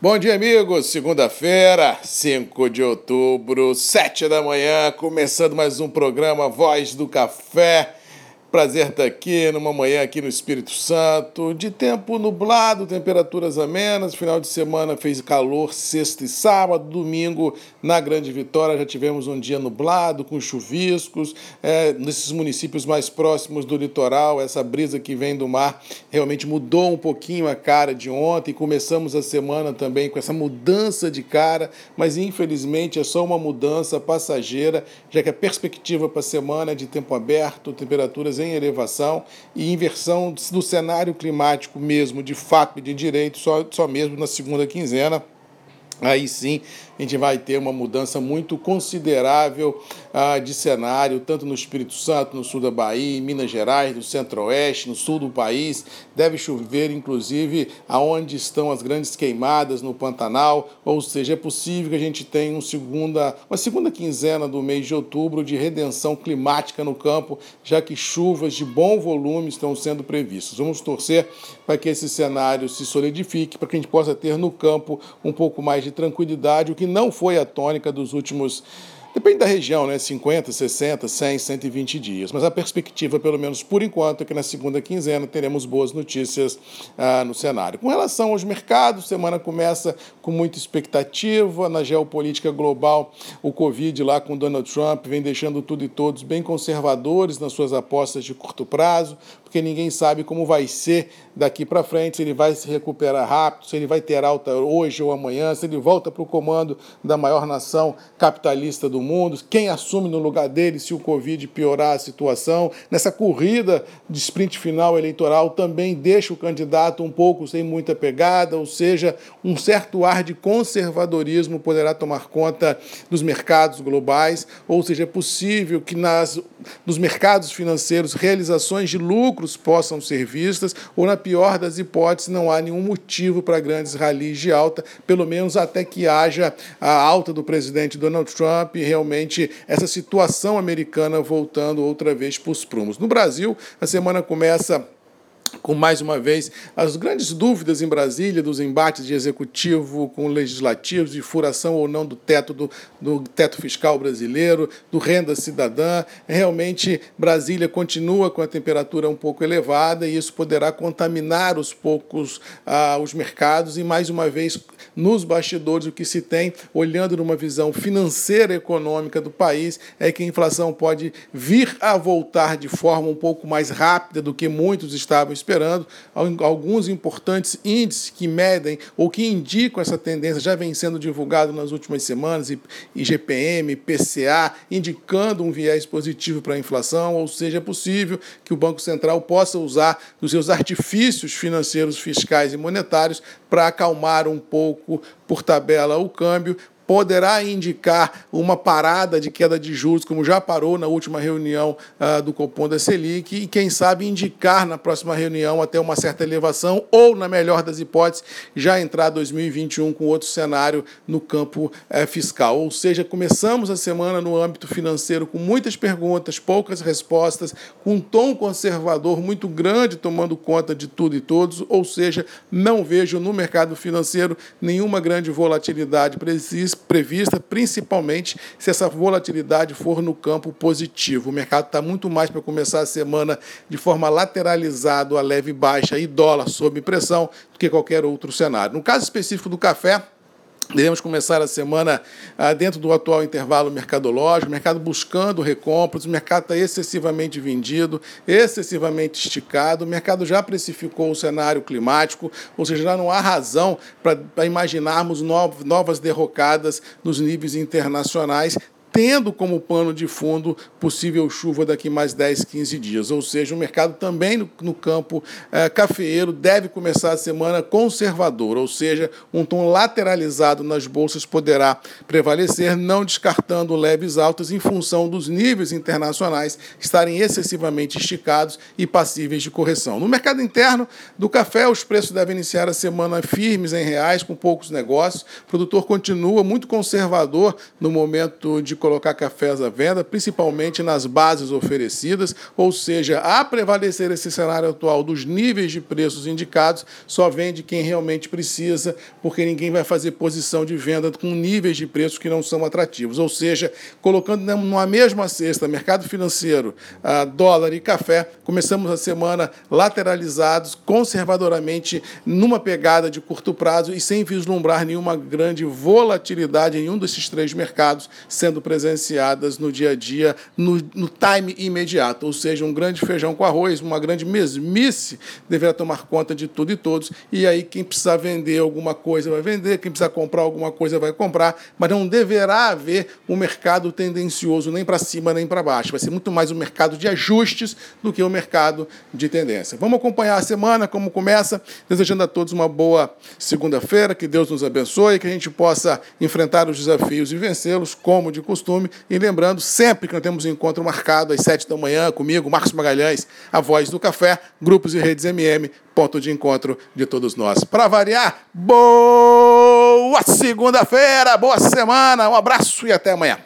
Bom dia, amigos. Segunda-feira, 5 de outubro, 7 da manhã, começando mais um programa Voz do Café. Prazer estar aqui numa manhã aqui no Espírito Santo, de tempo nublado, temperaturas amenas. Final de semana fez calor sexta e sábado, domingo na Grande Vitória já tivemos um dia nublado com chuviscos. É, nesses municípios mais próximos do litoral, essa brisa que vem do mar realmente mudou um pouquinho a cara de ontem. Começamos a semana também com essa mudança de cara, mas infelizmente é só uma mudança passageira, já que a perspectiva para a semana é de tempo aberto, temperaturas em elevação e inversão do cenário climático mesmo, de fato e de direito, só, só mesmo na segunda quinzena. Aí sim a gente vai ter uma mudança muito considerável ah, de cenário, tanto no Espírito Santo, no sul da Bahia, em Minas Gerais, no centro-oeste, no sul do país. Deve chover, inclusive, aonde estão as grandes queimadas no Pantanal, ou seja, é possível que a gente tenha um segunda, uma segunda quinzena do mês de outubro de redenção climática no campo, já que chuvas de bom volume estão sendo previstas. Vamos torcer para que esse cenário se solidifique, para que a gente possa ter no campo um pouco mais de tranquilidade, o que não foi a tônica dos últimos Depende da região, né? 50, 60, 100, 120 dias. Mas a perspectiva, pelo menos por enquanto, é que na segunda quinzena teremos boas notícias ah, no cenário. Com relação aos mercados, semana começa com muita expectativa. Na geopolítica global, o Covid lá com Donald Trump vem deixando tudo e todos bem conservadores nas suas apostas de curto prazo, porque ninguém sabe como vai ser daqui para frente, se ele vai se recuperar rápido, se ele vai ter alta hoje ou amanhã, se ele volta para o comando da maior nação capitalista do mundo, quem assume no lugar dele se o Covid piorar a situação. Nessa corrida de sprint final eleitoral também deixa o candidato um pouco sem muita pegada, ou seja, um certo ar de conservadorismo poderá tomar conta dos mercados globais, ou seja, é possível que nas, nos mercados financeiros realizações de lucros possam ser vistas, ou na pior das hipóteses, não há nenhum motivo para grandes ralis de alta, pelo menos até que haja a alta do presidente Donald Trump realmente essa situação americana voltando outra vez para os prumos. No Brasil, a semana começa com mais uma vez as grandes dúvidas em Brasília dos embates de executivo com legislativos, de furação ou não do teto do, do teto fiscal brasileiro, do renda cidadã. Realmente Brasília continua com a temperatura um pouco elevada e isso poderá contaminar os poucos ah, os mercados e mais uma vez nos bastidores o que se tem olhando numa visão financeira econômica do país é que a inflação pode vir a voltar de forma um pouco mais rápida do que muitos estavam esperando. Alguns importantes índices que medem ou que indicam essa tendência já vem sendo divulgado nas últimas semanas, IGPM, PCA, indicando um viés positivo para a inflação, ou seja, é possível que o Banco Central possa usar os seus artifícios financeiros, fiscais e monetários para acalmar um pouco por tabela o câmbio, poderá indicar uma parada de queda de juros, como já parou na última reunião uh, do Copom da Selic, e quem sabe indicar na próxima reunião até uma certa elevação, ou, na melhor das hipóteses, já entrar 2021 com outro cenário no campo uh, fiscal. Ou seja, começamos a semana no âmbito financeiro com muitas perguntas, poucas respostas, com um tom conservador muito grande tomando conta de tudo e todos, ou seja, não vejo no mercado financeiro nenhuma grande volatilidade precisa prevista, principalmente se essa volatilidade for no campo positivo. O mercado está muito mais para começar a semana de forma lateralizada, a leve baixa e dólar sob pressão do que qualquer outro cenário. No caso específico do café, Devemos começar a semana ah, dentro do atual intervalo mercadológico, o mercado buscando recompras, o mercado está excessivamente vendido, excessivamente esticado, o mercado já precificou o cenário climático, ou seja, já não há razão para imaginarmos novas derrocadas nos níveis internacionais, tendo como pano de fundo possível chuva daqui mais 10, 15 dias. Ou seja, o mercado também no, no campo é, cafeeiro deve começar a semana conservador, ou seja, um tom lateralizado nas bolsas poderá prevalecer, não descartando leves altas em função dos níveis internacionais estarem excessivamente esticados e passíveis de correção. No mercado interno do café, os preços devem iniciar a semana firmes em reais, com poucos negócios. O produtor continua muito conservador no momento de colocar cafés à venda, principalmente nas bases oferecidas, ou seja, a prevalecer esse cenário atual dos níveis de preços indicados, só vende quem realmente precisa, porque ninguém vai fazer posição de venda com níveis de preços que não são atrativos. Ou seja, colocando numa mesma cesta mercado financeiro, dólar e café, começamos a semana lateralizados, conservadoramente, numa pegada de curto prazo e sem vislumbrar nenhuma grande volatilidade em nenhum desses três mercados sendo presenciadas no dia a dia, no, no time imediato. Ou seja, um grande feijão com arroz, uma grande mesmice deverá tomar conta de tudo e todos. E aí, quem precisar vender alguma coisa vai vender, quem precisar comprar alguma coisa vai comprar, mas não deverá haver um mercado tendencioso nem para cima nem para baixo. Vai ser muito mais um mercado de ajustes do que um mercado de tendência. Vamos acompanhar a semana, como começa, desejando a todos uma boa segunda-feira, que Deus nos abençoe, que a gente possa enfrentar os desafios e vencê-los, como de costume. E lembrando sempre que nós temos um encontro marcado às sete da manhã comigo, Marcos Magalhães, a voz do café, grupos e redes MM, ponto de encontro de todos nós. Para variar, boa segunda-feira, boa semana, um abraço e até amanhã.